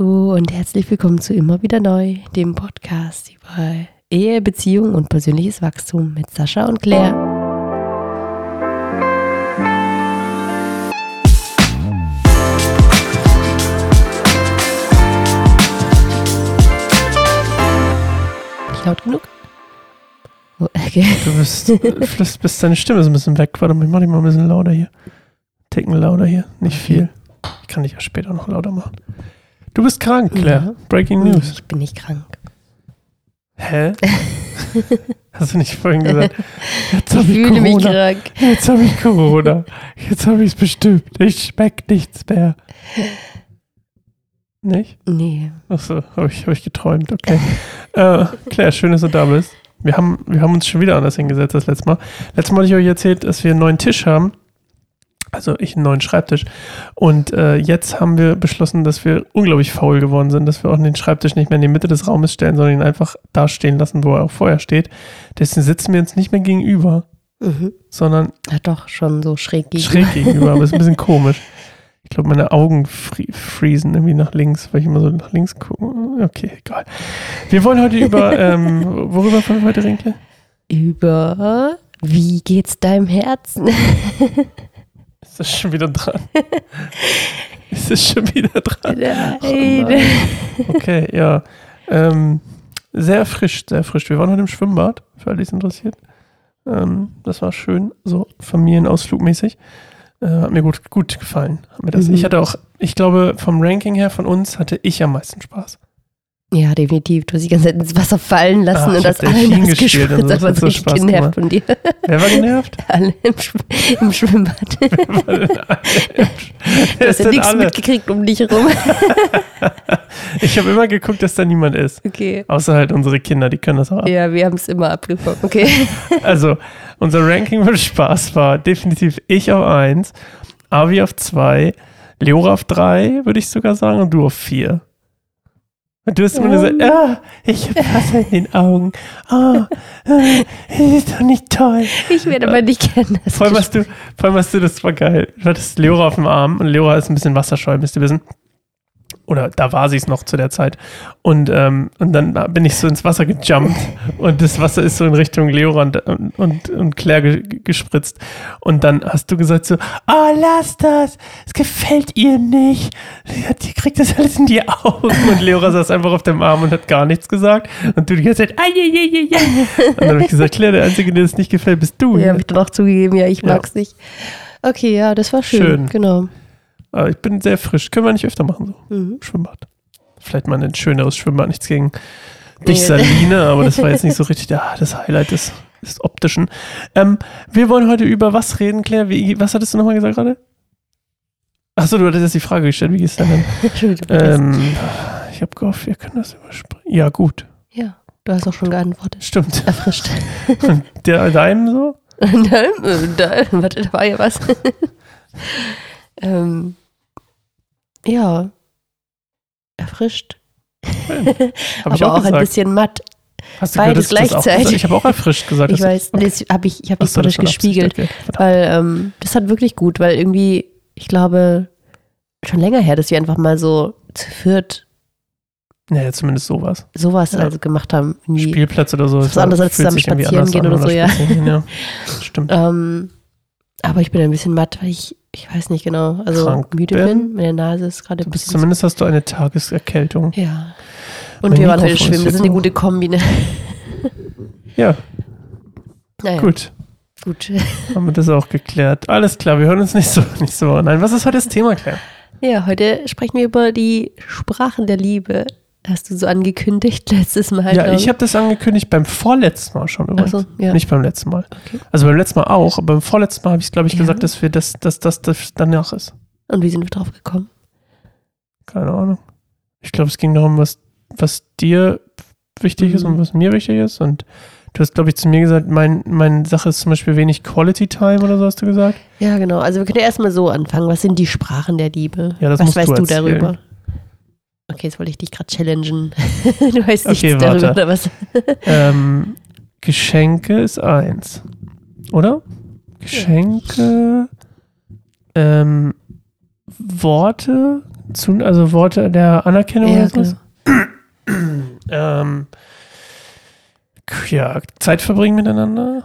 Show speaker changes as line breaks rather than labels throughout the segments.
Hallo und herzlich willkommen zu Immer wieder neu, dem Podcast über Ehe, Beziehung und persönliches Wachstum mit Sascha und Claire. Nicht laut genug? Okay.
Du bist, vielleicht bist deine Stimme ist ein bisschen weg. Warte mal, ich mach dich mal ein bisschen lauter hier. Ticken lauter hier, nicht viel. Ich kann dich ja später noch lauter machen. Du bist krank, Claire.
Ja.
Breaking
Nee,
News.
Ich bin nicht krank.
Hä? Hast du nicht vorhin gesagt? Jetzt hab ich
fühle mich
Corona.
krank.
Jetzt habe ich Corona. Jetzt habe ich es bestimmt. Ich schmeck nichts mehr. Nicht?
Nee.
Achso, habe ich, hab ich geträumt, okay. äh, Claire, schön, dass du da bist. Wir haben, wir haben uns schon wieder anders hingesetzt als letztes Mal. Letztes Mal habe ich euch erzählt, dass wir einen neuen Tisch haben. Also ich einen neuen Schreibtisch. Und äh, jetzt haben wir beschlossen, dass wir unglaublich faul geworden sind, dass wir auch den Schreibtisch nicht mehr in die Mitte des Raumes stellen, sondern ihn einfach da stehen lassen, wo er auch vorher steht. Deswegen sitzen wir uns nicht mehr gegenüber,
Mhm.
sondern
Ja, doch, schon so schräg gegenüber.
schräg gegenüber, aber ist ein bisschen komisch. Ich glaube, meine Augen fri friesen irgendwie nach links, weil ich immer so nach links gucke. Okay, egal. Wir wollen heute über, ähm, worüber wollen wir heute reden?
Über wie geht's deinem Herzen?
Ist das schon wieder dran? Ist das schon wieder dran?
Nein.
Okay, ja. Ähm, sehr erfrischt, sehr erfrischt. Wir waren heute im Schwimmbad, für alle, die es interessiert. Ähm, das war schön, so familienausflugmäßig. Äh, hat mir gut, gut gefallen. Hat mir das.
Mhm.
Ich hatte auch, ich glaube, vom Ranking her von uns hatte ich am meisten Spaß.
Ja, definitiv. Du hast die ganze Zeit ins Wasser fallen lassen
Ach,
und das
hab Delfin
allen
gespielt und
gespritzt,
so, das hat
so richtig
Spaß
genervt
gemacht.
von dir.
Wer war genervt?
Alle im, Schw im Schwimmbad. Du hast ja nichts
alle?
mitgekriegt um dich herum.
Ich habe immer geguckt, dass da niemand ist.
Okay.
Außer halt unsere Kinder, die können das auch. ab.
Ja, wir haben es immer abgefangen. Okay.
Also, unser Ranking für Spaß war definitiv ich auf 1, Avi auf 2, Leora auf 3, würde ich sogar sagen, und du auf 4. Und du hast immer
Oh.
gesagt, ah, ich habe Wasser in den Augen. Ah, ah, das ist doch nicht toll.
Ich werde aber nicht das
Vor allem, hast du, vor allem hast du, das war geil. Du hattest Leora auf dem Arm und Leora ist ein bisschen wasserscheu, müsst ihr wissen. Oder da war sie es noch zu der Zeit. Und, ähm, und dann bin ich so ins Wasser gejumpt und das Wasser ist so in Richtung Leora und, und, und Claire ge gespritzt. Und dann hast du gesagt so, ah, lass das, es gefällt ihr nicht. Die, hat- kriegt das alles in die Augen. Und Leora saß einfach auf dem Arm und hat gar nichts gesagt. Und du die ganze Zeit, ah, ja, ja, ja, ja. Und dann habe ich gesagt, Claire, der Einzige, der das nicht gefällt, bist du.
Ja, habe ich dann auch zugegeben, ja, ich
Ja.
mag's nicht. Okay, ja, das war schön.
Schön.
Genau.
Aber ich bin sehr frisch. Können wir nicht öfter machen, so.
Mhm.
Schwimmbad. Vielleicht mal ein schöneres Schwimmbad, nichts gegen dich. Saline, aber das war jetzt nicht so richtig der, das Highlight des, des Optischen. Ähm, wir wollen heute über was reden, Claire? Wie, was hattest du nochmal gesagt gerade? Achso, du hattest jetzt die Frage gestellt, wie geht's denn denn?
Entschuldigung.
ähm, ich habe gehofft, wir können das überspringen. Ja, gut.
ja, du hast auch schon geantwortet.
Stimmt.
Erfrischt.
Und der deinem so?
Nein, äh, da, warte, da war ja was. Ähm, ja, erfrischt.
Ich
Aber
auch
auch, ein bisschen matt.
Hast
beides
du das auch
gleichzeitig.
Ich habe auch erfrischt gesagt.
Ich weiß,
Okay.
das hab ich, ich habe dich
so,
gespiegelt,
okay.
Weil ähm, das hat wirklich gut, weil irgendwie, ich glaube, schon länger her, dass wir einfach mal so zu viert
Ja, zumindest sowas.
sowas
Ja.
also gemacht haben.
Spielplatz oder so.
Was anderes als zusammen spazieren gehen oder so, ja.
ja. Stimmt.
Ähm, aber ich bin ein bisschen matt, weil ich, ich weiß nicht genau, also
Krank
müde
bin?
bin. Meine Nase ist gerade ein bisschen.
zumindest hast du eine Tageserkältung.
Ja. Und
Mein
wir waren heute schwimmen, das ist eine gute Kombi. Ne?
Ja,
Naja,
gut.
gut.
Haben wir das auch geklärt. Alles klar, wir hören uns nicht so, nicht so. Nein, was ist heute das Thema, Claire?
Ja, heute sprechen wir über die Sprachen der Liebe. Hast du so angekündigt letztes Mal.
Ja, ich habe das angekündigt beim vorletzten Mal schon übrigens.
So, ja.
Nicht beim letzten Mal.
Okay.
Also beim letzten Mal auch, aber beim vorletzten Mal habe ich, glaube ich,
Ja.
gesagt, dass wir das, dass das, das danach ist.
Und wie sind wir drauf gekommen?
Keine Ahnung. Ich glaube, es ging darum, was, was dir wichtig ist
Mhm.
und was mir wichtig ist. Und du hast, glaube ich, zu mir gesagt, mein, meine Sache ist zum Beispiel wenig Quality Time oder so hast du gesagt.
Ja, genau. Also wir können ja erstmal so anfangen. Was sind die Sprachen der Liebe?
Ja, das
Was
musst du
weißt du
erzählen.
darüber? Okay, jetzt wollte ich dich gerade challengen. du weißt nichts
Okay,
darüber,
warte.
oder was?
Ähm, Geschenke ist eins. Oder? Geschenke. Ähm, Worte Zu, also Worte der Anerkennung
Ja,
oder sowas? Ähm, ja, Zeit verbringen miteinander.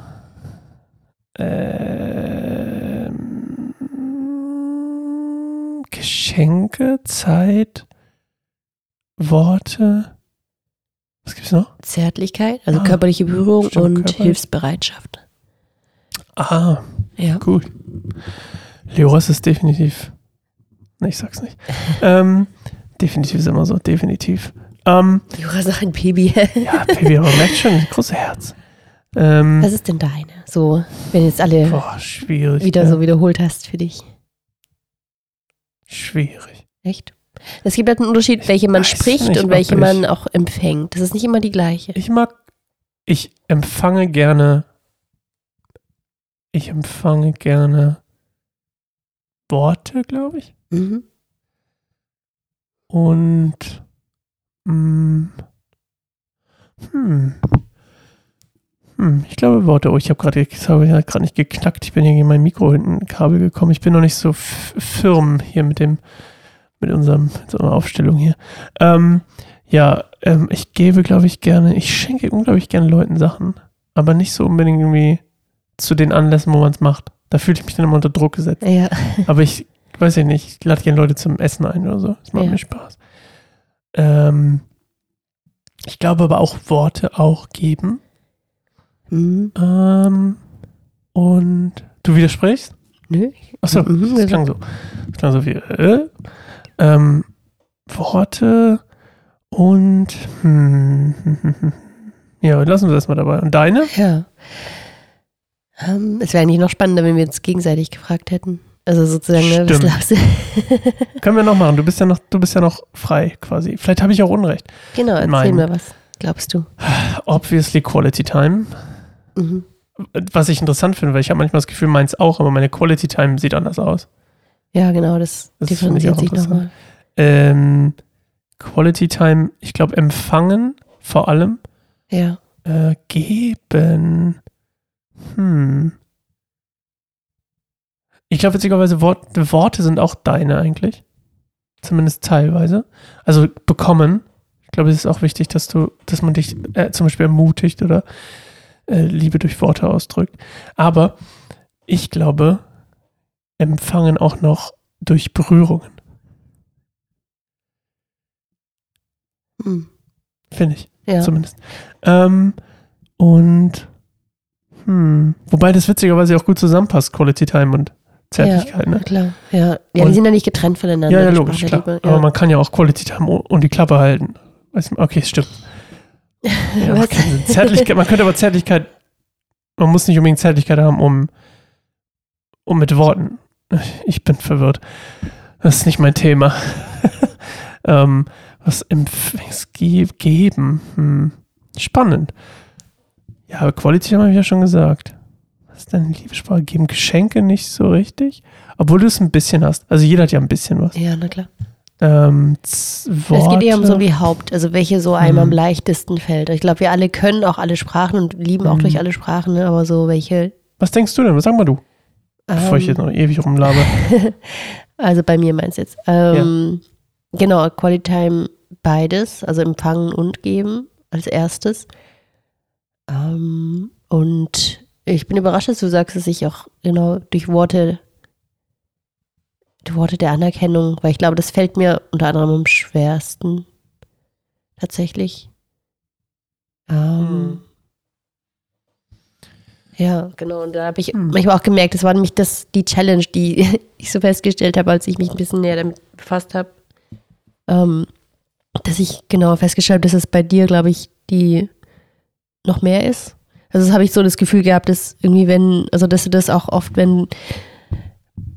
Ähm, Geschenke, Zeit, Worte. Was gibt's noch?
Zärtlichkeit, also
Ah,
körperliche Berührung
stimmt,
und
körperlich.
Hilfsbereitschaft.
Ah,
Ja.
gut. Leoras ist definitiv. Ne, ich sag's nicht. ähm, definitiv ist immer so, definitiv. Ähm,
Jura ist noch ein Baby.
ja, Baby, aber merkt schon, das große Herz. Ähm,
Was ist denn deine? So, wenn jetzt alle
boah,
wieder
ja.
so wiederholt hast für dich.
Schwierig.
Echt? Es gibt halt einen Unterschied, welche man spricht
nicht,
und welche man auch empfängt. Das ist nicht immer die gleiche.
Ich mag, ich empfange gerne, ich empfange gerne Worte, glaube ich.
Mhm.
Und, mm, hm, hm, ich glaube Worte. Oh, ich habe gerade, halt gerade nicht geknackt. Ich bin hier gegen mein Mikro hinten Kabel gekommen. Ich bin noch nicht so firm hier mit dem, mit unserem, mit unserer Aufstellung hier. Ähm, ja, ähm, ich gebe, glaube ich, gerne, ich schenke unglaublich gerne Leuten Sachen, aber nicht so unbedingt irgendwie zu den Anlässen, wo man es macht. Da fühle ich mich dann immer unter Druck gesetzt.
Ja.
Aber ich weiß ja nicht, ich lade gerne Leute zum Essen ein oder so. Das macht
Ja.
mir Spaß. Ähm, ich glaube aber auch Worte auch geben.
Mhm.
Ähm, und du widersprichst?
Nö.
Achso,
Mhm,
das klang so. Das klang so wie, äh, ähm, Worte und, hm, hm, ja, lassen wir das mal dabei. Und deine?
Ja. Ähm, es wäre eigentlich noch spannender, wenn wir uns gegenseitig gefragt hätten. Also sozusagen, ne, was glaubst du?
Können wir noch machen. Du bist ja noch, du bist ja noch frei quasi. Vielleicht habe ich auch Unrecht.
genau, erzähl
Mein-
mir was. Glaubst du?
Obviously Quality Time.
Mhm.
Was ich interessant finde, weil ich habe manchmal das Gefühl, meins auch, aber meine Quality Time sieht anders aus.
Ja, genau, das,
Das
differenziert sich nochmal.
Ähm, Quality Time, ich glaube, empfangen vor allem.
Ja.
Äh, geben. Hm. Ich glaube, witzigerweise, Wort, Worte sind auch deine eigentlich. Zumindest teilweise. Also bekommen. Ich glaube, es ist auch wichtig, dass du, dass man dich äh, zum Beispiel ermutigt oder äh, Liebe durch Worte ausdrückt. Aber ich glaube, empfangen auch noch durch Berührungen,
Hm.
finde ich.
Ja.
zumindest. Ähm, und hm, wobei das witzigerweise auch gut zusammenpasst, Quality Time und Zärtlichkeit,
Na
ne?
klar. Ja, ja die
Und-
sind ja nicht getrennt voneinander.
Ja, ja,
die
logisch, klar.
Liebe,
Aber
Ja.
man kann ja auch Quality Time und die Klappe halten. Okay, stimmt. Ja, Sinn. Zärtlichkeit, man könnte aber Zärtlichkeit, man muss nicht unbedingt Zärtlichkeit haben, um, um mit Worten. Ich bin verwirrt. Das ist nicht mein Thema. ähm, was ge geben. Hm. Spannend. Ja, aber Quality Time habe ich ja schon gesagt. Was ist denn Liebessprache? Geben Geschenke nicht so richtig? Obwohl du es ein bisschen hast. Also jeder hat ja ein bisschen was.
ja, na klar.
Ähm,
Es geht eher um so wie Haupt, also welche so einem
Hm.
am leichtesten fällt. Ich glaube, wir alle können auch alle Sprachen und lieben auch
Hm.
durch alle Sprachen, ne? aber so welche.
Was denkst du denn? Was sag mal du? Bevor ich
ähm,
jetzt noch ewig rumlabe.
Also bei mir meinst du jetzt. Ähm, Genau, Quality Time beides, also empfangen und geben als erstes. Ähm, und ich bin überrascht, dass du sagst, dass ich auch genau durch Worte, die Worte der Anerkennung, weil ich glaube, das fällt mir unter anderem am schwersten tatsächlich. Ähm,
Hm.
Ja, genau. Und da habe ich
Hm.
manchmal auch gemerkt, das war nämlich das, die Challenge, die ich so festgestellt habe, als ich mich ein bisschen näher damit befasst habe. Ähm, dass ich genau festgestellt habe, dass es bei dir, glaube ich, die noch mehr ist. Also das habe ich so das Gefühl gehabt, dass irgendwie, wenn, also dass du das auch oft, wenn,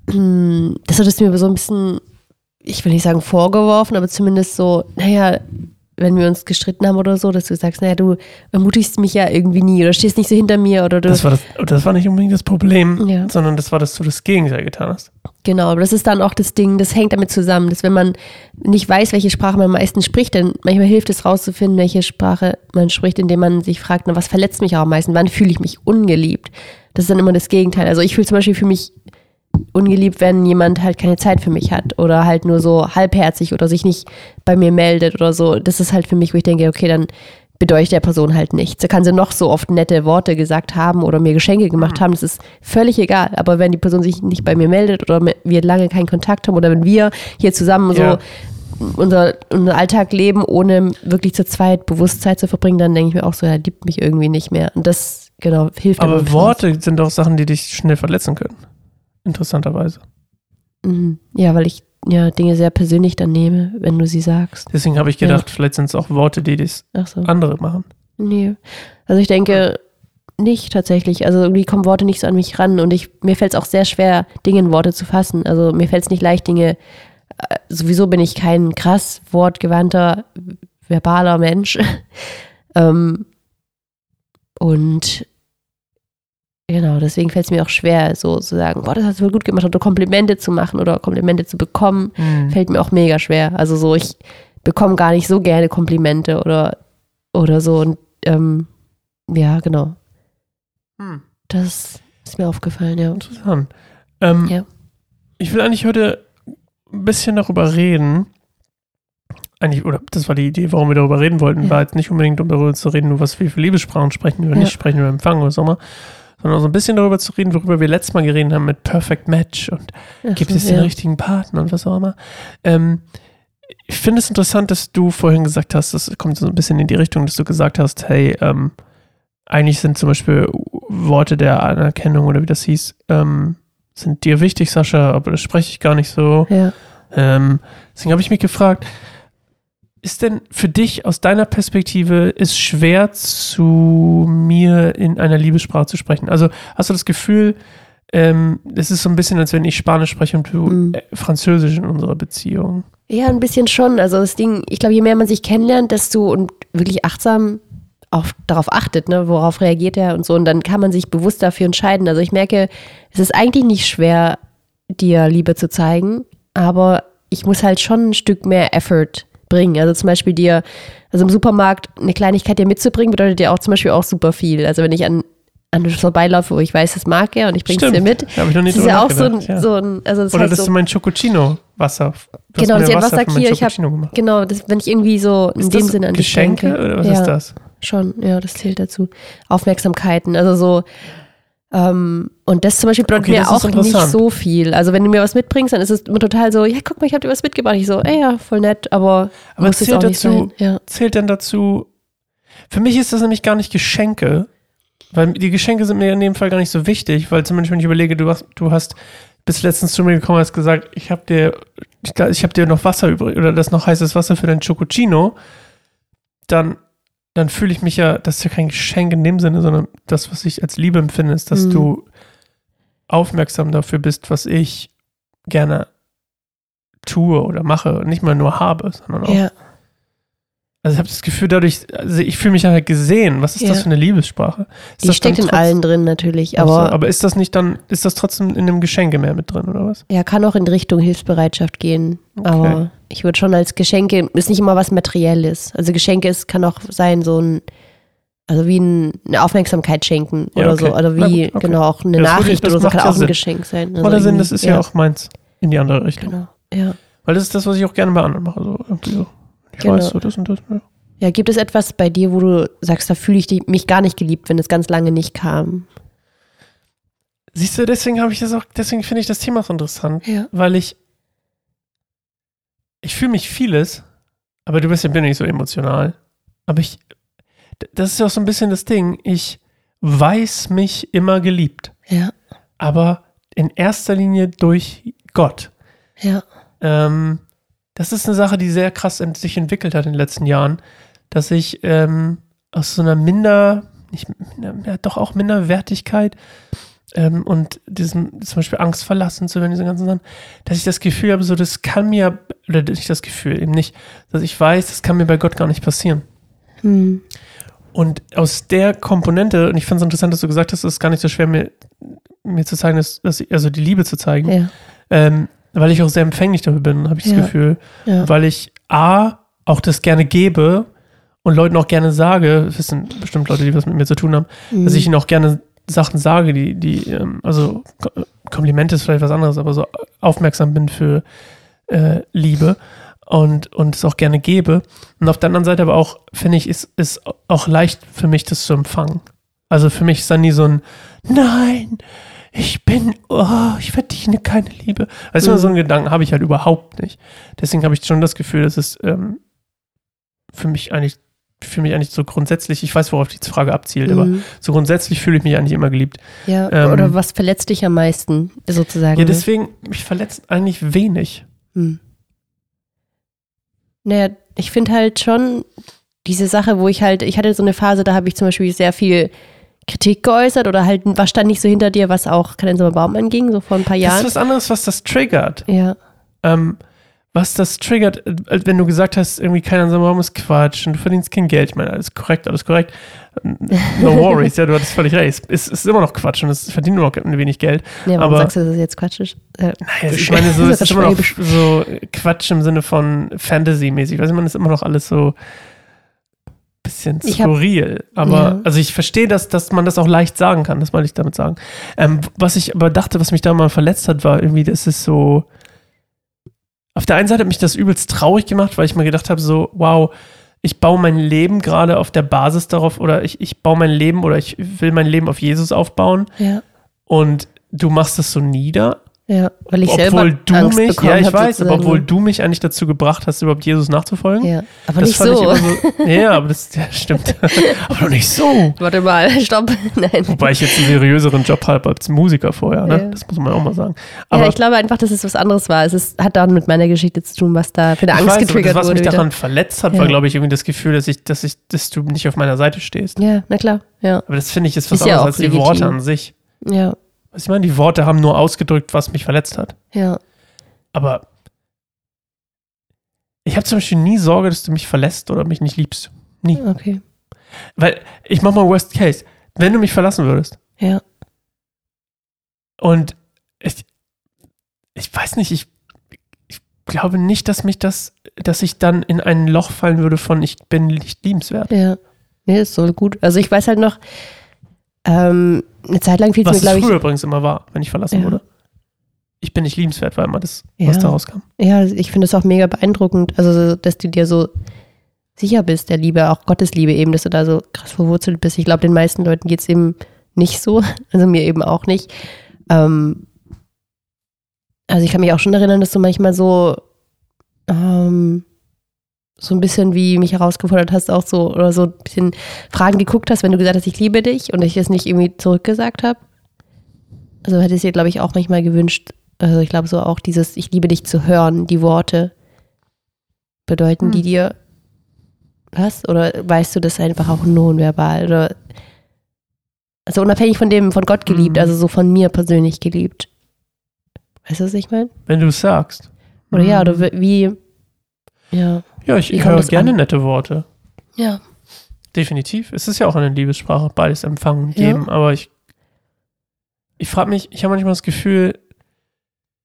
dass du das mir so ein bisschen, ich will nicht sagen vorgeworfen, aber zumindest so, naja, wenn wir uns gestritten haben oder so, dass du sagst, naja, du ermutigst mich ja irgendwie nie oder stehst nicht so hinter mir oder du.
Das war, das, das war nicht unbedingt das Problem,
Ja.
sondern das war, dass du das Gegenteil getan hast.
Genau, aber das ist dann auch das Ding, das hängt damit zusammen, dass wenn man nicht weiß, welche Sprache man am meisten spricht, dann manchmal hilft es rauszufinden, welche Sprache man spricht, indem man sich fragt, na, was verletzt mich auch am meisten, wann fühle ich mich ungeliebt? Das ist dann immer das Gegenteil. Also ich fühle zum Beispiel für mich ungeliebt, wenn jemand halt keine Zeit für mich hat oder halt nur so halbherzig oder sich nicht bei mir meldet oder so. Das ist halt für mich, wo ich denke, okay, dann bedeutet der Person halt nichts. Da kann sie noch so oft nette Worte gesagt haben oder mir Geschenke gemacht haben, das ist völlig egal. Aber wenn die Person sich nicht bei mir meldet oder wir lange keinen Kontakt haben oder wenn wir hier zusammen
Ja.
so unser, unser Alltag leben, ohne wirklich zur zweit Bewusstsein zu verbringen, dann denke ich mir auch so, er liebt mich irgendwie nicht mehr. Und das, genau, hilft
Aber Worte sind auch Sachen, die dich schnell verletzen können. Interessanterweise.
Mhm. Ja, weil ich ja Dinge sehr persönlich dann nehme, wenn du sie sagst.
Deswegen habe ich gedacht, vielleicht sind es auch Worte, die
Ach so.
andere machen.
Nee. Also ich denke nicht tatsächlich. Also irgendwie kommen Worte nicht so an mich ran und ich, mir fällt es auch sehr schwer, Dinge in Worte zu fassen. Also mir fällt es nicht leicht, Dinge, äh, sowieso bin ich kein krass wortgewandter, verbaler Mensch. ähm, und genau, deswegen fällt es mir auch schwer, so zu sagen, boah, das hast du wohl gut gemacht oder Komplimente zu machen oder Komplimente zu bekommen
Mhm.
fällt mir auch mega schwer. Also so, ich bekomme gar nicht so gerne Komplimente oder, oder so. Und ähm, ja, genau.
Hm.
Das ist mir aufgefallen, ja.
Interessant. Ähm,
Ja.
Ich will eigentlich heute ein bisschen darüber reden. Eigentlich, oder das war die Idee, warum wir darüber reden wollten,
Ja.
war jetzt nicht unbedingt, um darüber zu reden, nur was wir für Liebessprachen sprechen oder
Ja.
nicht sprechen oder empfangen oder so immer, sondern so ein bisschen darüber zu reden, worüber wir letztes Mal geredet haben mit Perfect Match und gibt
Ach
es
so,
den
ja.
richtigen Partner und was auch immer. Ähm, ich finde es interessant, dass du vorhin gesagt hast, das kommt so ein bisschen in die Richtung, dass du gesagt hast, hey, ähm, eigentlich sind zum Beispiel Worte der Anerkennung oder wie das hieß, ähm, sind dir wichtig, Sascha, aber das spreche ich gar nicht so.
Ja.
Ähm, deswegen habe ich mich gefragt, ist denn für dich aus deiner Perspektive es schwer zu mir in einer Liebessprache zu sprechen? Also hast du das Gefühl, ähm, es ist so ein bisschen, als wenn ich Spanisch spreche und du
Mhm.
äh, Französisch in unserer Beziehung.
ja, ein bisschen schon. Also das Ding, ich glaube, je mehr man sich kennenlernt, desto und wirklich achtsam auch darauf achtet, ne, worauf reagiert er und so. Und dann kann man sich bewusst dafür entscheiden. Also ich merke, es ist eigentlich nicht schwer, dir Liebe zu zeigen, aber ich muss halt schon ein Stück mehr Effort bringen. Also zum Beispiel dir, also im Supermarkt eine Kleinigkeit dir mitzubringen, bedeutet ja auch zum Beispiel auch super viel. Also wenn ich an, an etwas vorbeilaufe, wo ich weiß, das mag er und ich bringe es dir mit,
Da habe ich noch nie
das ist ja auch so ein,
ja.
so ein, also das
Oder
heißt
das
so,
ist mein Chococino-Wasser. Du hast
Genau, sie hat
Wasser
hier, ich hab- genau, das, wenn ich irgendwie so in
Ist
dem
das
Sinne an dich
Geschenke
denke.
oder was
ja,
ist das?
Schon, ja, das zählt dazu. Aufmerksamkeiten, also so, ähm, und das zum Beispiel bedeutet
Okay,
mir auch nicht so viel. Also wenn du mir was mitbringst, dann ist es immer total so, ja, guck mal, ich habe dir was mitgebracht. Ich so, ey, ja, voll nett, aber,
Aber zählt
auch nicht
dazu-.
Ja.
Zählt denn dazu, für mich ist das nämlich gar nicht Geschenke, weil die Geschenke sind mir in dem Fall gar nicht so wichtig, weil zum Beispiel, wenn ich überlege, du hast, du hast bis letztens zu mir gekommen hast gesagt, ich habe dir, ich, ich habe dir noch Wasser übrig oder das noch heißes Wasser für dein Chococino, dann, dann fühle ich mich ja, das ist ja kein Geschenk in dem Sinne, sondern das, was ich als Liebe empfinde, ist, dass
Mhm.
du aufmerksam dafür bist, was ich gerne tue oder mache und nicht mal nur habe, sondern auch
ja.
also ich habe das Gefühl, dadurch, also ich fühle mich halt gesehen. Was ist das
Ja.
für eine Liebessprache? Ist
Die
das
steckt in allen drin natürlich,
Ach so,
aber
aber ist das nicht dann, ist das trotzdem in einem Geschenke mehr mit drin, oder was?
ja, kann auch in Richtung Hilfsbereitschaft gehen. Aber ich würde schon als Geschenke, ist nicht immer was Materielles. Also Geschenke ist, kann auch sein, so ein, also wie ein, eine Aufmerksamkeit schenken
Ja,
oder
okay.
so. Oder
Na
wie,
gut, okay.
genau, auch eine
Ja, würde
Nachricht
das
oder so kann
ja
auch ein
Sinn.
Geschenk sein. Also
Oder Sinn, das ist ja. auch meins in die andere Richtung.
Genau, ja.
Weil das ist das, was ich auch gerne bei anderen mache. So, irgendwie so. Ich
Genau.
weiß so, das und das. Ja.
Ja, gibt es etwas bei dir, wo du sagst, da fühle ich mich gar nicht geliebt, wenn es ganz lange nicht kam?
Siehst du, deswegen habe ich das auch, deswegen finde ich das Thema so interessant, weil ich, ich fühle mich vieles, aber du bist ja bin nicht so emotional. Aber ich, das ist ja auch so ein bisschen das Ding. Ich weiß mich immer geliebt.
Ja,
aber in erster Linie durch Gott.
ja,
Ähm, das ist eine Sache, die sehr krass sich entwickelt hat in den letzten Jahren, dass ich ähm, aus so einer minder, nicht minder, ja, doch auch Minderwertigkeit ähm, und diesem zum Beispiel Angst verlassen zu werden, diese ganzen Sachen, dass ich das Gefühl habe, so das kann mir, oder nicht das Gefühl, eben nicht, dass ich weiß, das kann mir bei Gott gar nicht passieren.
hm.
Und aus der Komponente, und ich finde es interessant, dass du gesagt hast, es ist gar nicht so schwer, mir, mir zu zeigen, dass, dass ich, also die Liebe zu zeigen,
ja,
ähm, weil ich auch sehr empfänglich dafür bin, habe ich das
Ja.
Gefühl.
ja.
Weil ich A, auch das gerne gebe und Leuten auch gerne sage, das wissen bestimmt Leute, die was mit mir zu tun haben, dass
Hm.
ich ihnen auch gerne Sachen sage, die, die, ähm, also Kompliment ist vielleicht was anderes, aber so aufmerksam bin für äh, Liebe und, und es auch gerne gebe. Und auf der anderen Seite aber auch, finde ich, ist es auch leicht für mich, das zu empfangen. Also für mich ist dann nie so ein Nein, ich bin, oh, ich verdiene keine Liebe. Weißt du,
Mhm.
so einen Gedanken habe ich halt überhaupt nicht. Deswegen habe ich schon das Gefühl, dass es ähm, für mich eigentlich, für mich eigentlich so grundsätzlich, ich weiß, worauf die Frage abzielt, aber
Mhm.
so grundsätzlich fühle ich mich eigentlich immer geliebt.
Ja,
ähm,
oder was verletzt dich am meisten, sozusagen?
Ja,
ne?
deswegen, mich verletzt eigentlich wenig.
Hm. Naja, ich finde halt schon diese Sache, wo ich halt, ich hatte so eine Phase, da habe ich zum Beispiel sehr viel Kritik geäußert oder halt, was stand nicht so hinter dir, was auch Kalenzer Baum anging, so vor ein paar
Das
Jahren.
ist was anderes, was das triggert.
ja,
Ähm, was das triggert, äh, wenn du gesagt hast, irgendwie keiner sagt, warum ist Quatsch und du verdienst kein Geld. Ich meine, alles korrekt, alles korrekt. No worries, ja, du hattest völlig recht. Es ist, immer noch Quatsch und es verdient nur noch ein wenig Geld.
nee, warum
Aber-
sagst du, dass es jetzt Quatsch ist? Äh,
Naja, also ich meine, so, es ist immer noch so Quatsch im Sinne von Fantasy-mäßig. Weiß ich, man ist immer noch alles so bisschen
Ich hab-
skurril. Aber,
Ja.
also ich verstehe, dass, dass man das auch leicht sagen kann, das wollte ich damit sagen. Ähm, was ich aber dachte, was mich da mal verletzt hat, war irgendwie, das ist so. Auf der einen Seite hat mich das übelst traurig gemacht, weil ich mir gedacht habe, so, wow, ich baue mein Leben gerade auf der Basis darauf oder ich, ich baue mein Leben oder ich will mein Leben auf Jesus aufbauen.
Ja,
und du machst es so nieder
ja, weil ich
obwohl
selber
du
Angst
mich, ja, ich
hab,
weiß, aber obwohl du mich eigentlich dazu gebracht hast, überhaupt Jesus nachzufolgen.
Ja, aber
das
nicht
fand ich
so.
so. Ja, aber das ja, stimmt. aber doch nicht so.
Warte mal, stopp. Nein.
Wobei ich jetzt einen seriöseren Job habe als Musiker vorher, ne?
Ja.
Das muss man auch mal sagen. Aber
ja, ich glaube einfach, dass es was anderes war. Es ist, hat dann mit meiner Geschichte zu tun, was da für eine Angst
weiß,
getriggert
das, was
wurde.
mich
wieder.
daran verletzt hat, war, glaube ich, irgendwie das Gefühl, dass ich, dass ich, dass du nicht auf meiner Seite stehst.
Ja, na klar. Ja,
Aber das finde ich ist was
Ist
anderes
auch
als die
legitim.
Worte an sich.
ja,
Was ich meine, die Worte haben nur ausgedrückt, was mich verletzt hat.
ja.
Aber ich habe zum Beispiel nie Sorge, dass du mich verlässt oder mich nicht liebst.
Okay.
Weil ich mach mal Worst Case. Wenn du mich verlassen würdest
Ja.
und ich, ich weiß nicht, ich, ich glaube nicht, dass mich das, dass ich dann in ein Loch fallen würde von ich bin nicht liebenswert.
Ja. Nee, ist so gut. Also ich weiß halt noch, ähm, eine Zeit lang fiel es
Was
mir, glaube ich,
früher übrigens immer war, wenn ich verlassen
Ja.
wurde. Ich bin nicht liebenswert, war immer das,
Ja.
was da rauskam.
ja, ich finde es auch mega beeindruckend, also so, dass du dir so sicher bist, der Liebe, auch Gottes Liebe eben, dass du da so krass verwurzelt bist. Ich glaube, den meisten Leuten geht es eben nicht so, also mir eben auch nicht. Ähm, also ich kann mich auch schon erinnern, dass du manchmal so ähm, so ein bisschen wie mich herausgefordert hast, auch so oder so ein bisschen Fragen geguckt hast, wenn du gesagt hast, ich liebe dich und ich es nicht irgendwie zurückgesagt habe. Also hätte es dir, glaube ich, auch manchmal gewünscht, also ich glaube so auch dieses Ich liebe dich zu hören, die Worte, bedeuten
Hm.
die dir was? Oder weißt du das einfach auch nonverbal? Oder also unabhängig von dem, von Gott geliebt,
Hm.
also so von mir persönlich geliebt. Weißt du, was ich meine?
Wenn du es sagst.
Oder ja,
Mhm.
oder wie- wie, ja.
Ja, ich
Wie
höre gerne
an?
nette Worte.
Ja.
Definitiv. Es ist ja auch eine Liebessprache, beides empfangen und
Ja.
geben. Aber ich, ich frage mich, ich habe manchmal das Gefühl,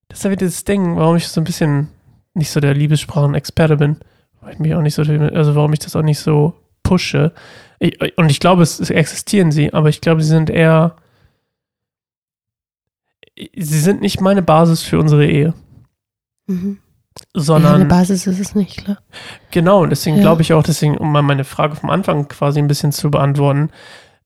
das ist ja wieder das Ding, warum ich so ein bisschen nicht so der Liebessprachen-Experte bin. Weil ich mich auch nicht so, also warum ich das auch nicht so pushe. Ich, und ich glaube, es, es existieren sie, aber ich glaube, sie sind eher, sie sind nicht meine Basis für unsere Ehe,
Mhm. Ja,
sondern
eine Basis ist es nicht, klar.
Genau, und deswegen
Ja.
glaube ich auch, deswegen, um mal meine Frage vom Anfang quasi ein bisschen zu beantworten,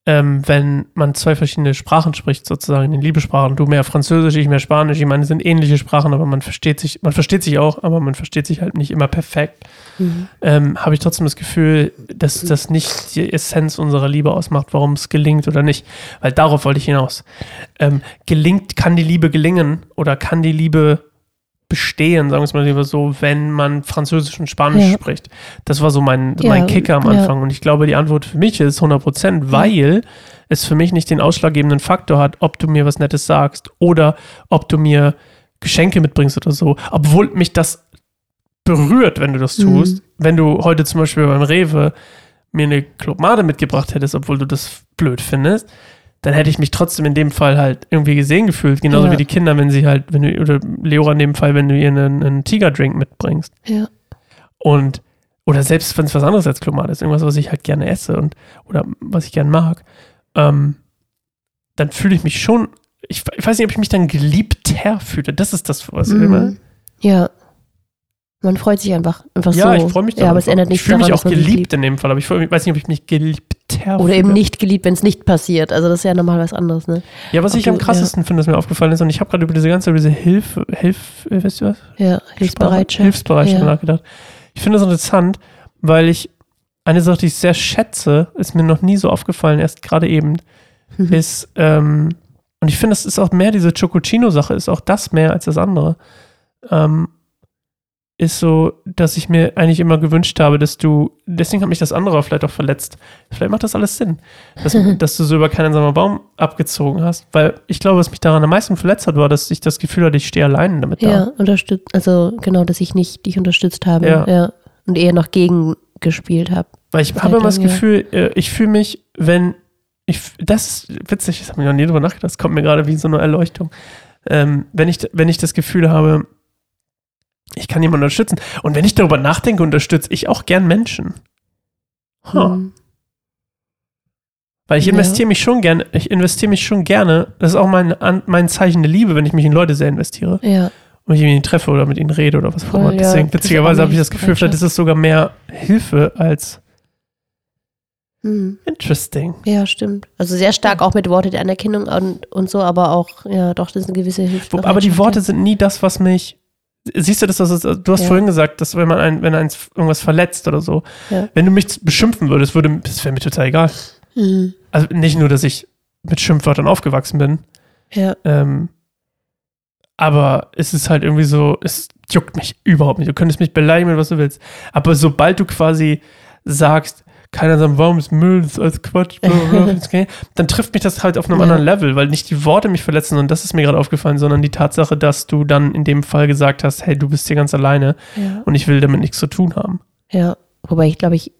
ähm, wenn man zwei verschiedene Sprachen spricht, sozusagen in den Liebessprachen, du mehr Französisch, ich mehr Spanisch, ich meine, es sind ähnliche Sprachen, aber man versteht sich, man versteht sich auch, aber man versteht sich halt nicht immer perfekt,
Mhm.
ähm, habe ich trotzdem das Gefühl, dass das nicht die Essenz unserer Liebe ausmacht, warum es gelingt oder nicht. Weil darauf wollte ich hinaus. Ähm, gelingt, kann die Liebe gelingen oder kann die Liebe bestehen, sagen wir es mal lieber so, wenn man Französisch und Spanisch
Ja.
spricht. Das war so mein,
Ja,
mein Kicker am
ja.
Anfang. Und ich glaube, die Antwort für mich ist 100 Prozent, weil es für mich nicht den ausschlaggebenden Faktor hat, ob du mir was Nettes sagst oder ob du mir Geschenke mitbringst oder so. Obwohl mich das berührt, wenn du das tust.
Mhm.
Wenn du heute zum Beispiel beim Rewe mir eine Clubmade mitgebracht hättest, obwohl du das blöd findest, dann hätte ich mich trotzdem in dem Fall halt irgendwie gesehen gefühlt. Genauso
Ja.
wie die Kinder, wenn sie halt, wenn du, oder Leora in dem Fall, wenn du ihr einen, einen Tigerdrink mitbringst.
Ja.
Und, oder selbst wenn es was anderes als Clubmade ist, irgendwas, was ich halt gerne esse und, oder was ich gerne mag, ähm, dann fühle ich mich schon ich, ich weiß nicht, ob ich mich dann geliebter fühle. Das ist das, was ich
Mhm.
immer.
Ja. Man freut sich einfach, einfach
Ja,
so.
ich freue mich
Ja, aber es ändert
Ich
nichts
fühle mich
daran,
auch geliebt in dem Fall, aber ich mich- weiß nicht, ob ich mich geliebter
Oder eben nicht geliebt, wenn es nicht passiert. Also das ist ja nochmal was anderes, ne?
Ja, was
Ob
ich am
du-
krassesten finde, was mir aufgefallen ist, und ich habe gerade über diese ganze, über diese Hilfe, Hilf, äh, weißt du was?
Ja, Hilfsbereitschaft.
Hilfsbereitschaft
Ja.
nachgedacht. Ich finde das interessant, weil ich eine Sache, die ich sehr schätze, ist mir noch nie so aufgefallen, erst gerade eben,
Mhm.
ist, ähm, und ich finde, das ist auch mehr diese Chocochino-Sache, ist auch das mehr als das andere. Ähm, ist so, dass ich mir eigentlich immer gewünscht habe, dass du, deswegen hat mich das andere vielleicht auch verletzt. Vielleicht macht das alles Sinn, dass, dass du so über keinen einsamer Baum abgezogen hast. Weil ich glaube, was mich daran am meisten verletzt hat, war, dass ich das Gefühl hatte, ich stehe allein damit da.
Ja, unterstützt. Also genau, dass ich nicht dich unterstützt habe.
Ja.
Ja. Und eher noch gegen gespielt habe.
Weil ich habe immer das
lang, ja.
Gefühl, äh, ich fühle mich, wenn ich, das ist witzig, das habe ich noch nie drüber nachgedacht, das kommt mir gerade wie so eine Erleuchtung. Ähm, wenn, ich, wenn ich das Gefühl habe, ich kann jemanden unterstützen. Und wenn ich darüber nachdenke, unterstütze ich auch gern Menschen. Huh.
Hm.
Weil ich
Ja.
investiere mich schon gerne, ich investiere mich schon gerne. Das ist auch mein, mein Zeichen der Liebe, wenn ich mich in Leute sehr investiere.
Ja.
Und ich ihn treffe oder mit ihnen rede oder was auch immer.
ja,
Deswegen, witzigerweise habe ich das Gefühl, vielleicht ist es sogar mehr Hilfe als
Hm.
interesting.
Ja, stimmt. Also sehr stark auch mit Worte der Anerkennung und, und so, aber auch, ja, doch, das ist eine gewisse Hilfsbereitschaft.
Aber die Worte
ja.
sind nie das, was mich. Siehst du das, das ist, du hast
Ja.
vorhin gesagt, dass wenn man ein, wenn eins irgendwas verletzt oder so,
Ja.
wenn du mich beschimpfen würdest, würde, das wäre mir total egal.
Mhm.
Also nicht nur, dass ich mit Schimpfwörtern aufgewachsen bin,
Ja.
ähm, aber es ist halt irgendwie so, es juckt mich überhaupt nicht. Du könntest mich beleidigen, mit was du willst. Aber sobald du quasi sagst, keiner sagt, warum ist Müll, das ist alles Quatsch, dann trifft mich das halt auf einem
Ja.
anderen Level, weil nicht die Worte mich verletzen, und das ist mir gerade aufgefallen, sondern die Tatsache, dass du dann in dem Fall gesagt hast, hey, du bist hier ganz alleine
Ja.
und ich will damit nichts zu tun haben.
ja. Wobei ich, glaube ich,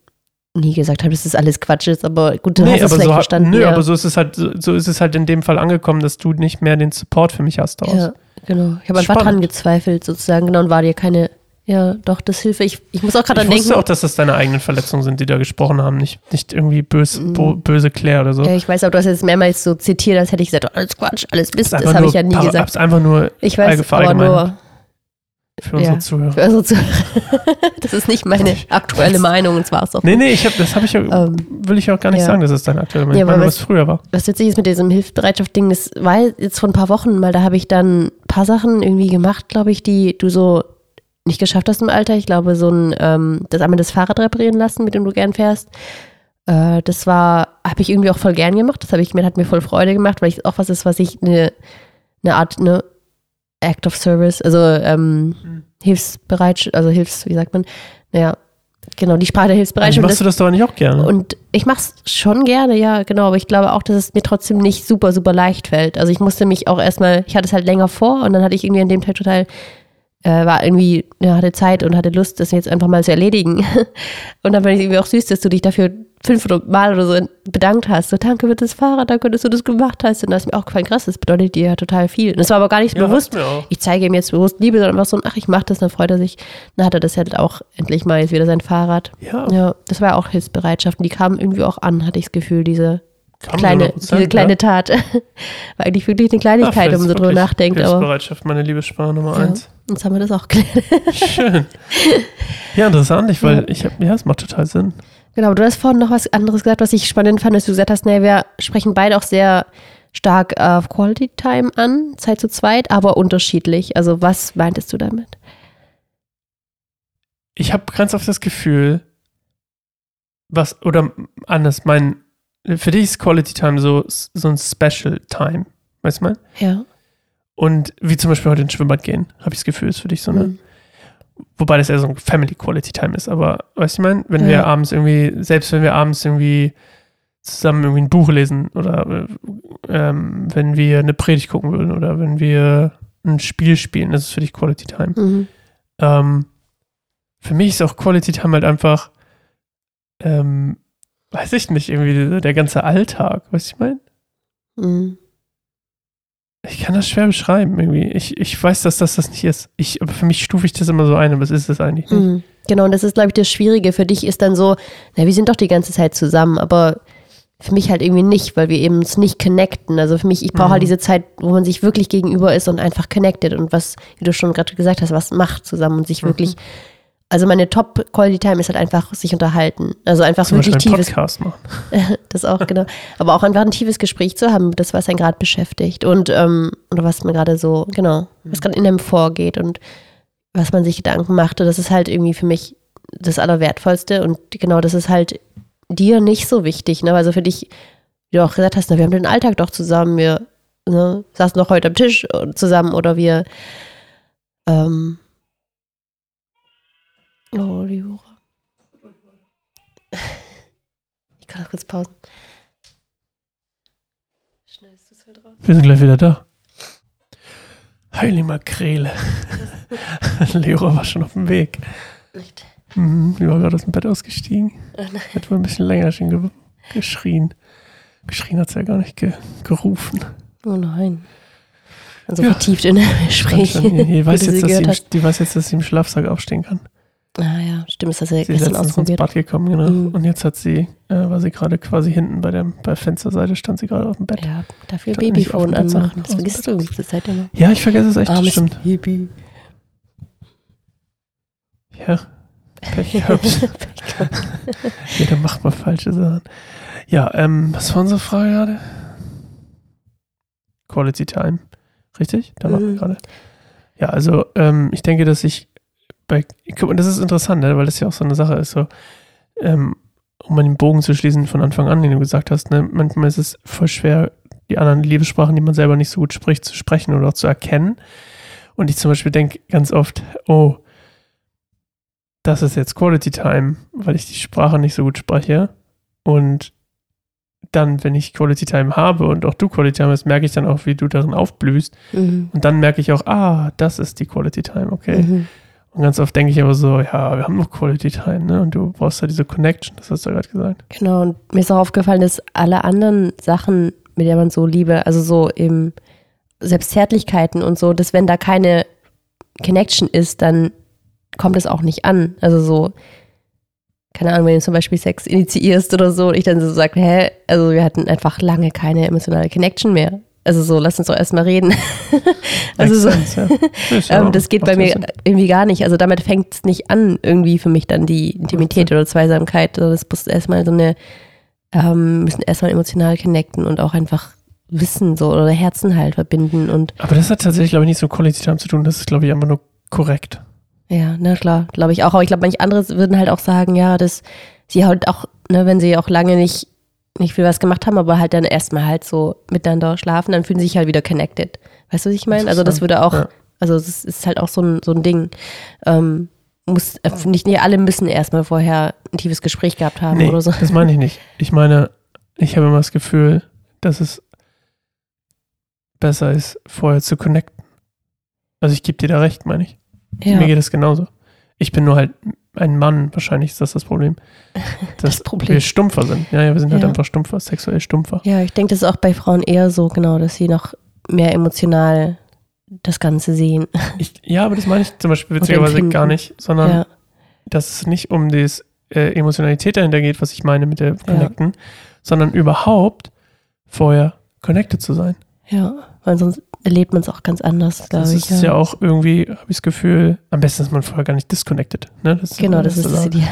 nie gesagt habe, dass das alles Quatsch ist, aber gut, du hast es vielleicht
so,
verstanden.
nö,
ja.
aber so ist es halt, so, ist es halt in dem Fall angekommen, dass du nicht mehr den Support für mich hast daraus.
Ja, genau. Ich habe einfach dran gezweifelt, sozusagen, genau, und war dir keine, ja, doch, das Hilfe. Ich, ich muss auch gerade
Ich
dran
wusste
denken.
auch, dass das deine eigenen Verletzungen sind, die da gesprochen haben, nicht, nicht irgendwie bös, bo, böse Claire oder so.
ja, ich weiß, aber du hast jetzt mehrmals so zitiert, als hätte ich gesagt, oh, alles Quatsch, alles Mist.
ist
Das
einfach
habe ich ja nie gesagt.
ist einfach nur
Ich weiß, aber nur
für unsere
ja.
Zuhörer.
für unsere Zuhörer. das ist nicht meine aktuelle Meinung, und zwar ist auch
Nee, nee, ich hab, das habe ich ja,
Ähm,
will ich auch gar nicht
ja.
sagen, dass es deine aktuelle Meinung
Ja,
ist. Ich meine,
aber
was früher war.
was witzig ist mit diesem Hilfsbereitschaft-Ding, das war jetzt vor ein paar Wochen mal, da habe ich dann ein paar Sachen irgendwie gemacht, glaube ich, die du so nicht geschafft hast im Alter. Ich glaube, so ein, ähm, das einmal das Fahrrad reparieren lassen, mit dem du gern fährst. Äh, das war, habe ich irgendwie auch voll gern gemacht. Das habe ich mir, hat mir voll Freude gemacht, weil ich auch was ist, was ich eine, eine Art, ne, Act of Service, also ähm, Hilfsbereit, also Hilfs, wie sagt man? Naja, genau, die Sprache der Hilfsbereitschaft.
machst du das doch nicht auch gerne.
Und ich mache es schon gerne, ja, genau. Aber ich glaube auch, dass es mir trotzdem nicht super, super leicht fällt. Also ich musste mich auch erstmal, ich hatte es halt länger vor und dann hatte ich irgendwie an dem Tag total, äh, war irgendwie, ja, hatte Zeit und hatte Lust, das jetzt einfach mal zu erledigen. Und dann fand ich irgendwie auch süß, dass du dich dafür fünf Mal oder so bedankt hast. So, danke für das Fahrrad, danke, dass du das gemacht hast. Und da ist mir auch gefallen, krass, das bedeutet dir ja total viel. Und das war aber gar nicht
ja,
bewusst. Ich zeige ihm jetzt bewusst Liebe, sondern einfach so, ach, ich mache das, dann freut er sich. Dann hat er das halt auch endlich mal jetzt wieder sein Fahrrad.
Ja,
Ja, das war auch Hilfsbereitschaft. Und die kamen irgendwie auch an, hatte ich das Gefühl, diese
kam
kleine,
100%,
diese kleine
ja.
Tat. war eigentlich wirklich eine
Ja,
Kleinigkeit, wenn man so drüber nachdenkt. Aber
Hilfsbereitschaft, meine Liebessprache Nummer
ja,
eins.
jetzt haben wir das auch geklärt.
Schön. Ja, interessant, ich, weil ich hab, ja, es macht total Sinn.
genau, du hast vorhin noch was anderes gesagt, was ich spannend fand, dass du gesagt hast, naja, wir sprechen beide auch sehr stark auf Quality Time an, Zeit zu zweit, aber unterschiedlich. Also was meintest du damit?
Ich habe ganz oft das Gefühl, was, oder anders, mein, für dich ist Quality Time so, so ein Special Time, weißt du mal?
Ja.
Und wie zum Beispiel heute ins Schwimmbad gehen, habe ich das Gefühl, ist für dich so eine,
Mhm.
wobei das eher so ein Family Quality Time ist, aber weißt du, ich meine, wenn
Ja.
wir abends irgendwie, selbst wenn wir abends irgendwie zusammen irgendwie ein Buch lesen oder äh, ähm, wenn wir eine Predigt gucken würden oder wenn wir ein Spiel spielen, das ist für dich Quality Time.
Mhm.
Ähm, für mich ist auch Quality Time halt einfach, ähm, weiß ich nicht, irgendwie der ganze Alltag, weißt du, ich meine?
Mhm.
Ich kann das schwer beschreiben irgendwie. Ich, ich weiß, dass das das nicht ist. Ich, aber für mich stufe ich das immer so ein, aber es ist es eigentlich nicht.
Mhm. Genau, und das ist, glaube ich, das Schwierige. Für dich ist dann so, na, wir sind doch die ganze Zeit zusammen, aber für mich halt irgendwie nicht, weil wir eben uns nicht connecten. Also für mich, ich brauche
Mhm.
halt diese Zeit, wo man sich wirklich gegenüber ist und einfach connected und was, wie du schon gerade gesagt hast, was macht zusammen und sich
Mhm.
wirklich, also meine Top-Quality-Time ist halt einfach sich unterhalten. Also einfach
Zum
wirklich
Beispiel einen
tiefes,
Podcast machen.
das auch, genau. Aber auch einfach ein tiefes Gespräch zu haben, das, was einen gerade beschäftigt und, ähm, oder was mir gerade so, genau, was gerade in einem vorgeht und was man sich Gedanken macht. Und das ist halt irgendwie für mich das Allerwertvollste und genau, das ist halt dir nicht so wichtig, ne? Also für dich, wie du auch gesagt hast, ne, wir haben den Alltag doch zusammen, wir ne, saßen noch heute am Tisch zusammen oder wir ähm, Oh, die Hure. Ich kann noch kurz pausen. Schnell ist das halt raus.
Wir sind gleich wieder da. Heilige Makrele. Leora war schon auf dem Weg.
Nicht.
Mhm, die war gerade aus dem Bett ausgestiegen.
Oh nein.
Hat wohl ein bisschen länger schon ge geschrien. Geschrien hat sie ja gar nicht ge gerufen.
Oh nein. Also
Ja.
vertieft in der Gespräch.
Die,
wie
weiß
du
jetzt,
sie
dass sie
gehört
im,
hast.
die weiß jetzt, dass sie im Schlafsack aufstehen kann.
Ah ja, stimmt, das hast du ja
Sie ist
gestern
ins
ausprobiert.
Bad gekommen, genau.
Mhm.
Und jetzt hat sie, äh, war sie gerade quasi hinten bei der, bei Fensterseite, stand sie gerade auf dem Bett.
Ja, dafür Babyphone anmachen. Das vergisst du diese Zeit immer.
Ja, ich vergesse es echt, das
Armes
stimmt.
Baby.
Ja, Pech gehabt. Jeder macht mal falsche Sachen. Ja, ähm, was war unsere Frage gerade? Quality Time. Richtig? Da waren wir
Mhm.
gerade. Ja, also ähm, ich denke, dass ich bei, mal, das ist interessant, ne, weil das ja auch so eine Sache ist, so, ähm, um mal den Bogen zu schließen von Anfang an, den du gesagt hast, ne, manchmal ist es voll schwer, die anderen Liebessprachen, die man selber nicht so gut spricht, zu sprechen oder auch zu erkennen. Und ich zum Beispiel denke ganz oft, oh, das ist jetzt Quality Time, weil ich die Sprache nicht so gut spreche. Und dann, wenn ich Quality Time habe und auch du Quality Time hast, merke ich dann auch, wie du darin aufblühst.
Mhm.
Und dann merke ich auch, ah, das ist die Quality Time, okay.
Mhm.
Und ganz oft denke ich aber so, ja, wir haben noch Quality Time, ne? Und du brauchst ja diese Connection, das hast du ja gerade gesagt.
Genau, und mir ist auch aufgefallen, dass alle anderen Sachen, mit der man so Liebe, also so eben selbst Zärtlichkeiten und so, dass wenn da keine Connection ist, dann kommt es auch nicht an. Also so, keine Ahnung, wenn du zum Beispiel Sex initiierst oder so, und ich dann so sage, hä, also wir hatten einfach lange keine emotionale Connection mehr. Also so, lass uns doch erstmal reden. also so,
sense, ja.
Ähm, das geht bei mir irgendwie gar nicht. Also damit fängt es nicht an, irgendwie für mich dann die Intimität oder Zweisamkeit. Also das muss erstmal so eine, ähm, müssen erstmal emotional connecten und auch einfach Wissen so oder Herzen halt verbinden und
Aber das hat tatsächlich, glaube ich, nicht so Quality Time zu tun. Das ist, glaube ich, einfach nur korrekt.
ja, na klar, glaube ich auch. Aber ich glaube, manche andere würden halt auch sagen, ja, dass sie halt auch, ne, wenn sie auch lange nicht, nicht viel was gemacht haben, aber halt dann erstmal halt so miteinander schlafen, dann fühlen sie sich halt wieder connected. Weißt du, was ich meine? Also das würde auch,
Ja.
also das ist halt auch so ein, so ein Ding. Ähm, muss, äh, nicht, nicht alle müssen erstmal vorher ein tiefes Gespräch gehabt haben
Nee,
oder so.
das meine ich nicht. Ich meine, ich habe immer das Gefühl, dass es besser ist, vorher zu connecten. Also ich gebe dir da recht, meine ich.
Ja,
Mir geht es genauso. Ich bin nur halt ein Mann, wahrscheinlich ist das das Problem. Dass
Das Problem.
wir stumpfer sind. Ja, ja, wir sind halt
Ja.
einfach stumpfer, sexuell stumpfer.
ja, ich denke, das ist auch bei Frauen eher so, genau, dass sie noch mehr emotional das Ganze sehen.
Ich, ja, aber das meine ich zum Beispiel witzigerweise gar nicht, sondern
Ja,
dass es nicht um die äh, Emotionalität dahinter geht, was ich meine mit der Connecten, sondern überhaupt vorher connected zu sein.
ja, weil sonst erlebt man es auch ganz anders, glaube
Das
ich.
ist ja. auch irgendwie, habe ich das Gefühl, am besten ist man vorher gar nicht disconnected. Ne? Das
Genau, das ist das. Ideal.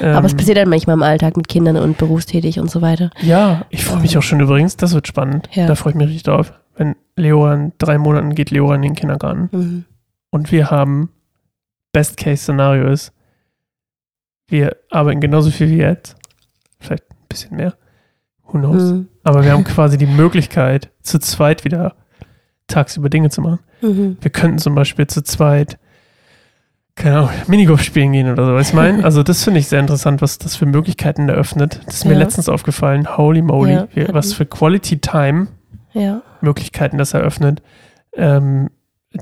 Ähm,
Aber es passiert dann manchmal im Alltag mit Kindern und berufstätig und so weiter.
Ja, ich freue mich auch schon übrigens, das wird spannend.
Ja.
Da freue ich mich richtig drauf. Wenn Leora in drei Monaten geht Leora in den Kindergarten
Mhm.
und wir haben Best-Case-Szenario ist, wir arbeiten genauso viel wie jetzt, vielleicht ein bisschen mehr, who knows.
Mhm.
Aber wir haben quasi die Möglichkeit, zu zweit wieder tagsüber Dinge zu machen.
Mhm.
Wir könnten zum Beispiel zu zweit, keine Ahnung, Minigolf spielen gehen oder so. Was ich meine, also das finde ich sehr interessant, was das für Möglichkeiten eröffnet. Das ist mir
Ja.
letztens aufgefallen. Holy moly,
Ja.
wie, was für Quality Time
Ja,
Möglichkeiten das eröffnet, ähm,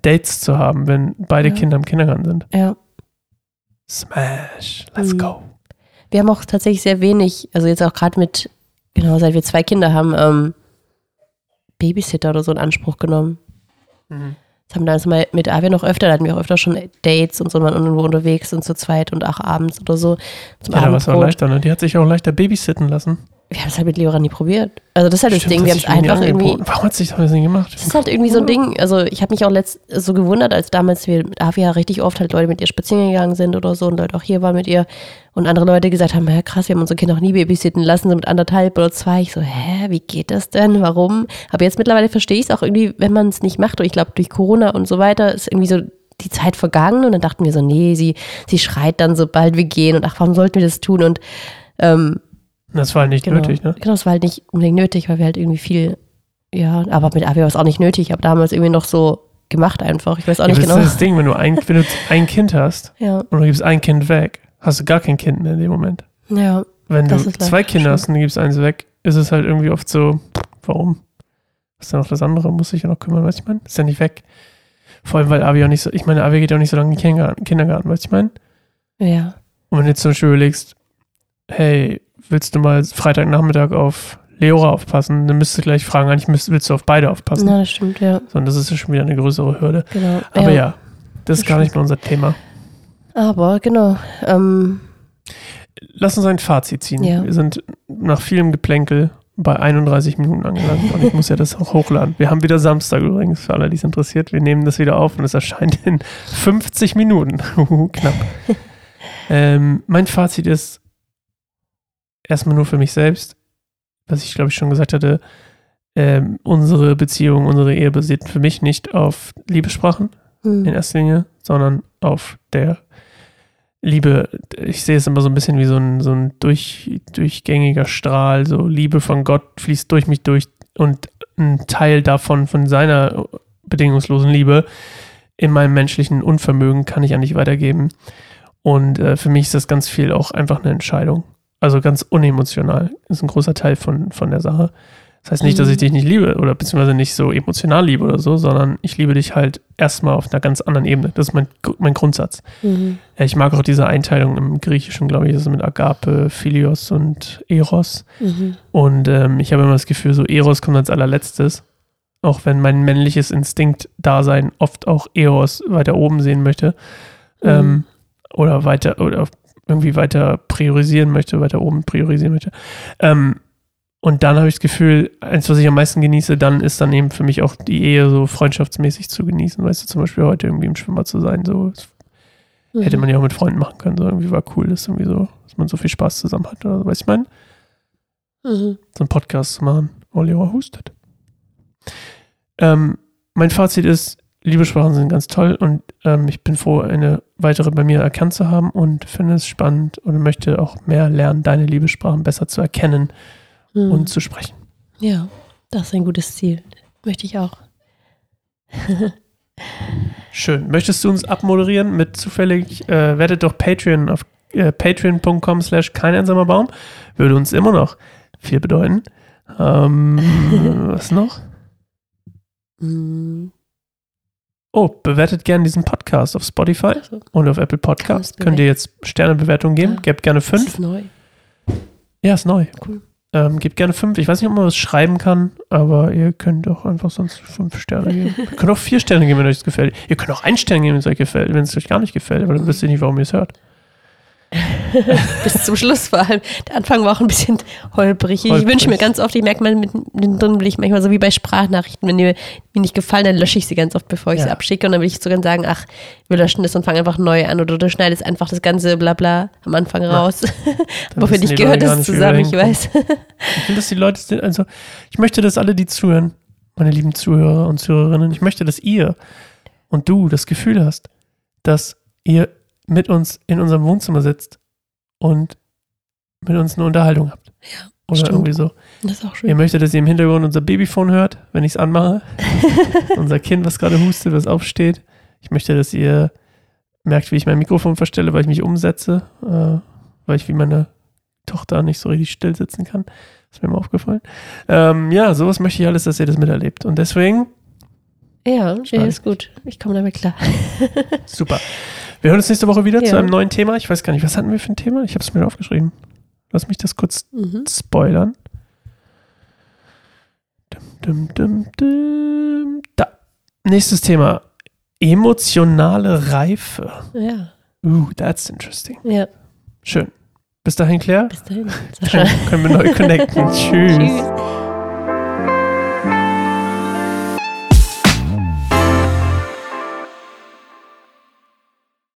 Dates zu haben, wenn beide. Kinder im Kindergarten sind.
ja.
Smash, let's
Mhm.
go.
Wir haben auch tatsächlich sehr wenig, also jetzt auch gerade mit, genau, seit wir zwei Kinder haben, ähm, Babysitter oder so in Anspruch genommen. Das haben wir damals mal mit Avia noch öfter, da hatten wir auch öfter schon Dates und so, waren irgendwo unterwegs und zu zweit und auch abends oder so zum
Ja, da war es auch leichter, ne? Die hat sich auch leichter babysitten lassen.
Wir haben es halt mit Leora nie probiert. Also das ist halt das
Stimmt,
Ding, wir haben es einfach irgendwie.
Warum hat sich das nicht gemacht?
Das ist halt irgendwie so ein Ding. Also ich habe mich auch letzt so gewundert, als damals wir mit Avia richtig oft halt Leute mit ihr spazieren gegangen sind oder so und Leute auch hier waren mit ihr und andere Leute gesagt haben, ja krass, wir haben unser Kind noch nie babysitten lassen, so mit anderthalb oder zwei. Ich so, hä, wie geht das denn? Warum? Aber jetzt mittlerweile verstehe ich es auch irgendwie, wenn man es nicht macht. Und ich glaube, durch Corona und so weiter ist irgendwie so die Zeit vergangen und dann dachten wir so, nee, sie, sie schreit dann, sobald wir gehen und ach, warum sollten wir das tun? Und ähm,
Das war halt nicht
Genau.
nötig, ne?
Genau, das war halt nicht unbedingt nötig, weil wir halt irgendwie viel, ja, aber mit Avia war es auch nicht nötig. Ich habe damals irgendwie noch so gemacht einfach. Ich weiß auch
Ja,
nicht
das
genau.
ist das Ding, wenn du ein, wenn du ein Kind hast
Ja,
und du gibst ein Kind weg, hast du gar kein Kind mehr in dem Moment.
ja,
Wenn du
Das
zwei Kinder
schlimm.
hast und du gibst eins weg, ist es halt irgendwie oft so, warum? Was ist denn noch das andere? Muss ich ja noch kümmern, weißt du, ich meine? Ist ja nicht weg. Vor allem, weil Avi auch nicht so, ich meine, Avi geht ja auch nicht so lange in den Kindergarten, Kindergarten weißt du, ich meine?
ja,
Und wenn du jetzt zum Beispiel überlegst, hey, willst du mal Freitagnachmittag auf Leora aufpassen, dann müsstest du gleich fragen, eigentlich müsst, willst du auf beide aufpassen.
na, das stimmt, ja,
So, und das ist ja schon wieder eine größere Hürde.
genau.
Aber ja, das ist gar nicht mehr unser Thema.
Aber genau, ähm,
Lass uns ein Fazit ziehen.
Ja.
Wir sind nach vielem Geplänkel bei 31 Minuten angelangt und ich muss ja das auch hochladen. Wir haben wieder Samstag übrigens, für alle, die es interessiert. Wir nehmen das wieder auf und es erscheint in 50 Minuten. Knapp. ähm, mein Fazit ist erstmal nur für mich selbst, was ich glaube ich schon gesagt hatte, ähm, unsere Beziehung, unsere Ehe basiert für mich nicht auf Liebessprachen,
hm,
in erster Linie, sondern auf der Liebe. Ich sehe es immer so ein bisschen wie so ein, so ein durch, durchgängiger Strahl. So Liebe von Gott fließt durch mich durch und ein Teil davon, von seiner bedingungslosen Liebe in meinem menschlichen Unvermögen kann ich an dich weitergeben. Und äh, für mich ist das ganz viel auch einfach eine Entscheidung. Also ganz unemotional. ist ein großer Teil von, von der Sache. Das heißt nicht, dass ich dich nicht liebe oder beziehungsweise nicht so emotional liebe oder so, sondern ich liebe dich halt erstmal auf einer ganz anderen Ebene. Das ist mein, mein Grundsatz.
mhm,
Ja, ich mag auch diese Einteilung im Griechischen, glaube ich, ist es mit Agape, Philios und Eros.
mhm,
Und ähm, ich habe immer das Gefühl, so Eros kommt als allerletztes. Auch wenn mein männliches Instinkt-Dasein oft auch Eros weiter oben sehen möchte. Ähm,
Mhm.
oder weiter, oder irgendwie weiter priorisieren möchte, weiter oben priorisieren möchte. Ähm, und dann habe ich das Gefühl, eins, was ich am meisten genieße, dann ist dann eben für mich auch die Ehe so freundschaftsmäßig zu genießen. Weißt du, zum Beispiel heute irgendwie im Schwimmer zu sein, so
mhm.
hätte man ja auch mit Freunden machen können. So irgendwie war cool, dass irgendwie so, dass man so viel Spaß zusammen hat. Oder so, weißt du, ich meine,
Mhm.
so einen Podcast zu machen. Oliver hustet. Ähm, mein Fazit ist, Liebessprachen sind ganz toll und ähm, ich bin froh, eine weitere bei mir erkannt zu haben und finde es spannend und möchte auch mehr lernen, deine Liebessprachen besser zu erkennen
Mhm.
und zu sprechen.
ja, das ist ein gutes Ziel. Möchte ich auch.
Schön. Möchtest du uns abmoderieren mit zufällig, äh, werdet doch Patreon auf äh, patreon.com slash kein einsamer Baum. Würde uns immer noch viel bedeuten. Ähm, was noch?
Mhm.
Oh, bewertet gerne diesen Podcast auf Spotify
Also,
und auf Apple Podcast. Könnt ihr jetzt Sternebewertungen geben?
Ja.
Gebt gerne fünf.
ist neu.
Ja, ist neu.
Cool.
Ähm, gebt gerne fünf. Ich weiß nicht, ob man was schreiben kann, aber ihr könnt auch einfach sonst fünf Sterne geben. ihr könnt auch vier Sterne geben, wenn euch das gefällt. Ihr könnt auch einen Stern geben, wenn es euch gefällt, wenn es euch gar nicht gefällt, aber dann wisst ihr nicht, warum ihr es hört.
Bis zum Schluss vor allem. Der Anfang war auch ein bisschen holprig. Ich
Holprig.
wünsche mir ganz oft, ich merke mal mittendrin, will ich manchmal so wie bei Sprachnachrichten, wenn die mir nicht gefallen, dann lösche ich sie ganz oft, bevor ich
Ja.
sie abschicke. Und dann will ich sogar sagen, ach, wir löschen das und fangen einfach neu an. Oder du schneidest einfach das ganze Blabla am Anfang
Ja.
raus. Aber für dich gehört das zusammen, ich weiß.
Ich will, dass die Leute sind, also ich möchte, dass alle, die zuhören, meine lieben Zuhörer und Zuhörerinnen, ich möchte, dass ihr und du das Gefühl hast, dass ihr mit uns in unserem Wohnzimmer sitzt und mit uns eine Unterhaltung habt.
Ja,
Oder
stimmt.
irgendwie so.
Das ist auch
Ihr
schön.
möchtet, dass ihr im Hintergrund unser Babyphone hört, wenn ich es anmache. unser Kind, was gerade hustet, was aufsteht. Ich möchte, dass ihr merkt, wie ich mein Mikrofon verstelle, weil ich mich umsetze, äh, weil ich wie meine Tochter nicht so richtig still sitzen kann. Ist mir mal aufgefallen. Ähm, ja, sowas möchte ich alles, dass ihr das miterlebt. Und deswegen,
Ja, ja, ist gut. Ich komme damit klar.
super. Wir hören uns nächste Woche wieder
Ja.
zu einem neuen Thema. Ich weiß gar nicht, was hatten wir für ein Thema? Ich habe es mir aufgeschrieben. Lass mich das kurz
Mhm.
spoilern. Dum, dum, dum. Da. Nächstes Thema. Emotionale Reife.
Ja,
Uh, that's interesting.
ja.
Schön. Bis Bis dahin, Claire.
Bis dahin. Sascha.
Dann können wir neu connecten. Tschüss.
Tschüss.